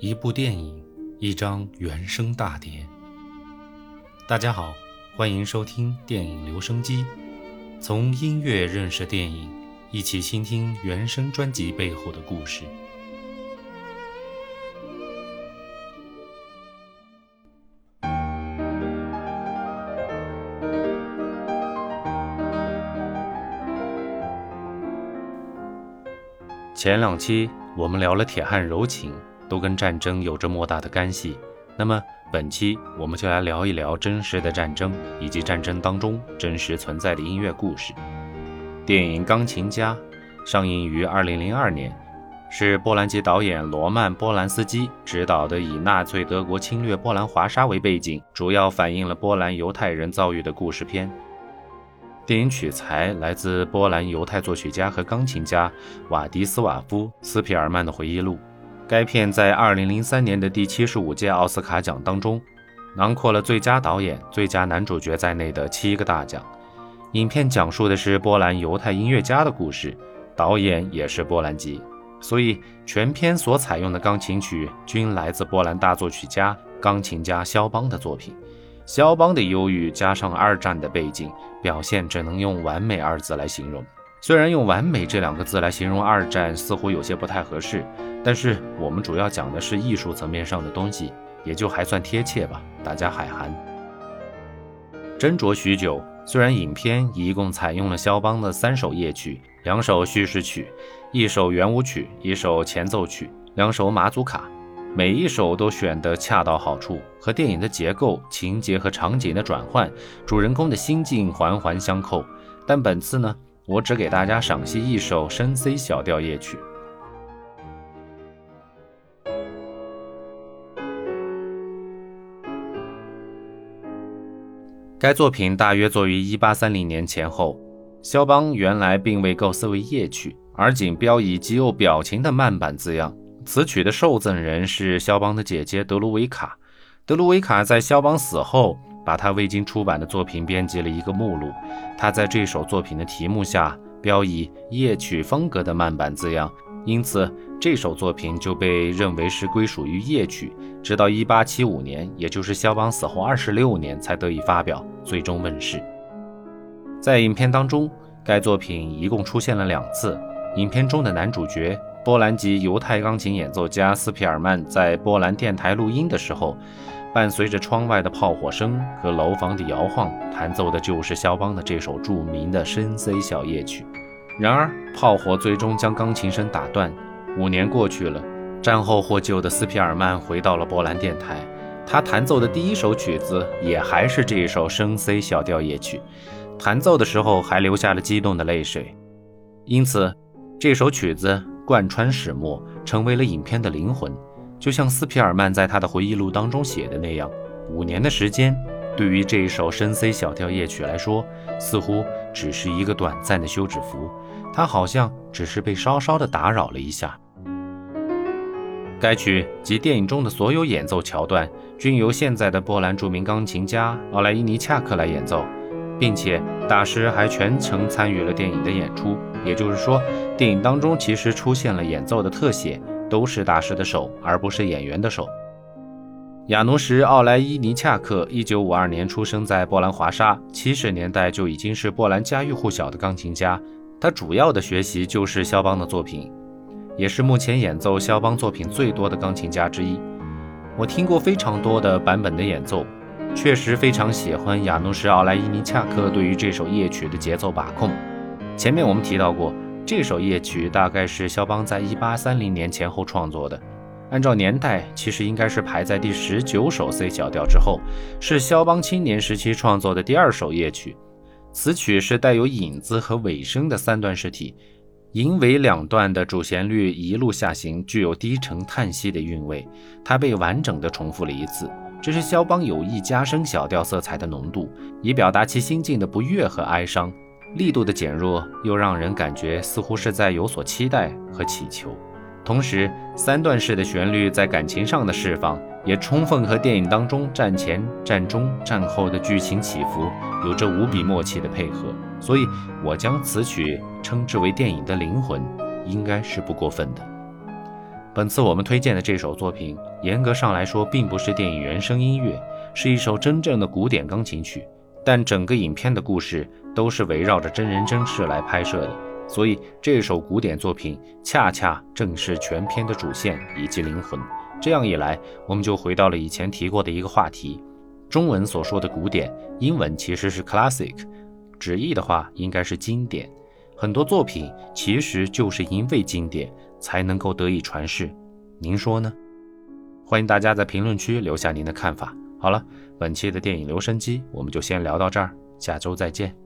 一部电影，一张原声大碟。大家好，欢迎收听电影留声机，从音乐认识电影，一起倾听原声专辑背后的故事。前两期我们聊了铁汉柔情，都跟战争有着莫大的干系。那么本期我们就来聊一聊真实的战争，以及战争当中真实存在的音乐故事。电影《钢琴家》上映于2002年，是波兰籍导演罗曼·波兰斯基执导的，以纳粹德国侵略波兰华沙为背景，主要反映了波兰犹太人遭遇的故事片。电影取材来自波兰犹太作曲家和钢琴家瓦迪斯瓦夫·斯皮尔曼的回忆录。该片在2003年的第七十五届奥斯卡奖当中，囊括了最佳导演、最佳男主角在内的七个大奖。影片讲述的是波兰犹太音乐家的故事，导演也是波兰籍，所以全片所采用的钢琴曲均来自波兰大作曲家、钢琴家肖邦的作品。肖邦的忧郁加上二战的背景，表现只能用完美二字来形容。虽然用完美这两个字来形容二战似乎有些不太合适，但是我们主要讲的是艺术层面上的东西，也就还算贴切吧。大家海涵。斟酌许久，虽然影片一共采用了肖邦的三首夜曲、两首叙事曲、一首圆舞曲、一首前奏曲、两首马祖卡。每一首都选得恰到好处，和电影的结构、情节和场景的转换、主人公的心境环环相扣。但本次呢，我只给大家赏析一首深 C 小调夜曲。该作品大约作于1830年前后。肖邦原来并未构思为夜曲，而仅标以极有表情的慢板字样。此曲的受赠人是肖邦的姐姐德鲁维卡。德鲁维卡在肖邦死后，把他未经出版的作品编辑了一个目录。他在这首作品的题目下标以夜曲风格的慢板字样，因此这首作品就被认为是归属于夜曲。直到1875年，也就是肖邦死后26年，才得以发表，最终问世。在影片当中，该作品一共出现了两次。影片中的男主角。波兰籍犹太钢琴演奏家斯皮尔曼在波兰电台录音的时候，伴随着窗外的炮火声和楼房的摇晃，弹奏的就是肖邦的这首著名的深 C 小夜曲。然而，炮火最终将钢琴声打断。五年过去了，战后获救的斯皮尔曼回到了波兰电台，他弹奏的第一首曲子也还是这一首深 C 小调夜曲，弹奏的时候还流下了激动的泪水。因此，这首曲子。贯穿始末，成为了影片的灵魂。就像斯皮尔曼在他的回忆录当中写的那样，五年的时间，对于这一首深 C 小调夜曲来说，似乎只是一个短暂的休止符。他好像只是被稍稍的打扰了一下。该曲及电影中的所有演奏桥段，均由现在的波兰著名钢琴家奥莱伊尼恰克来演奏。并且大师还全程参与了电影的演出，也就是说，电影当中其实出现了演奏的特写，都是大师的手，而不是演员的手。亚努什·奥莱伊尼恰克，一九五二年出生在波兰华沙，七十年代就已经是波兰家喻户晓的钢琴家。他主要的学习就是肖邦的作品，也是目前演奏肖邦作品最多的钢琴家之一。我听过非常多的版本的演奏。确实非常喜欢亚努什·奥莱伊尼恰克对于这首夜曲的节奏把控。前面我们提到过，这首夜曲大概是肖邦在1830年前后创作的。按照年代，其实应该是排在第十九首 C 小调之后，是肖邦青年时期创作的第二首夜曲。此曲是带有引子和尾声的三段式体，引尾两段的主旋律一路下行，具有低沉叹息的韵味。它被完整的重复了一次。这是肖邦有意加深小调色彩的浓度，以表达其心境的不悦和哀伤。力度的减弱又让人感觉似乎是在有所期待和祈求。同时，三段式的旋律在感情上的释放，也充分和电影当中战前、战中、战后的剧情起伏有着无比默契的配合。所以，我将此曲称之为电影的灵魂，应该是不过分的。本次我们推荐的这首作品，严格上来说并不是电影原声音乐，是一首真正的古典钢琴曲。但整个影片的故事都是围绕着真人真事来拍摄的，所以这首古典作品恰恰正是全片的主线以及灵魂。这样一来，我们就回到了以前提过的一个话题：中文所说的古典，英文其实是 classic，直译的话应该是经典。很多作品其实就是因为经典才能够得以传世，您说呢？欢迎大家在评论区留下您的看法。好了，本期的电影留声机我们就先聊到这儿，下周再见。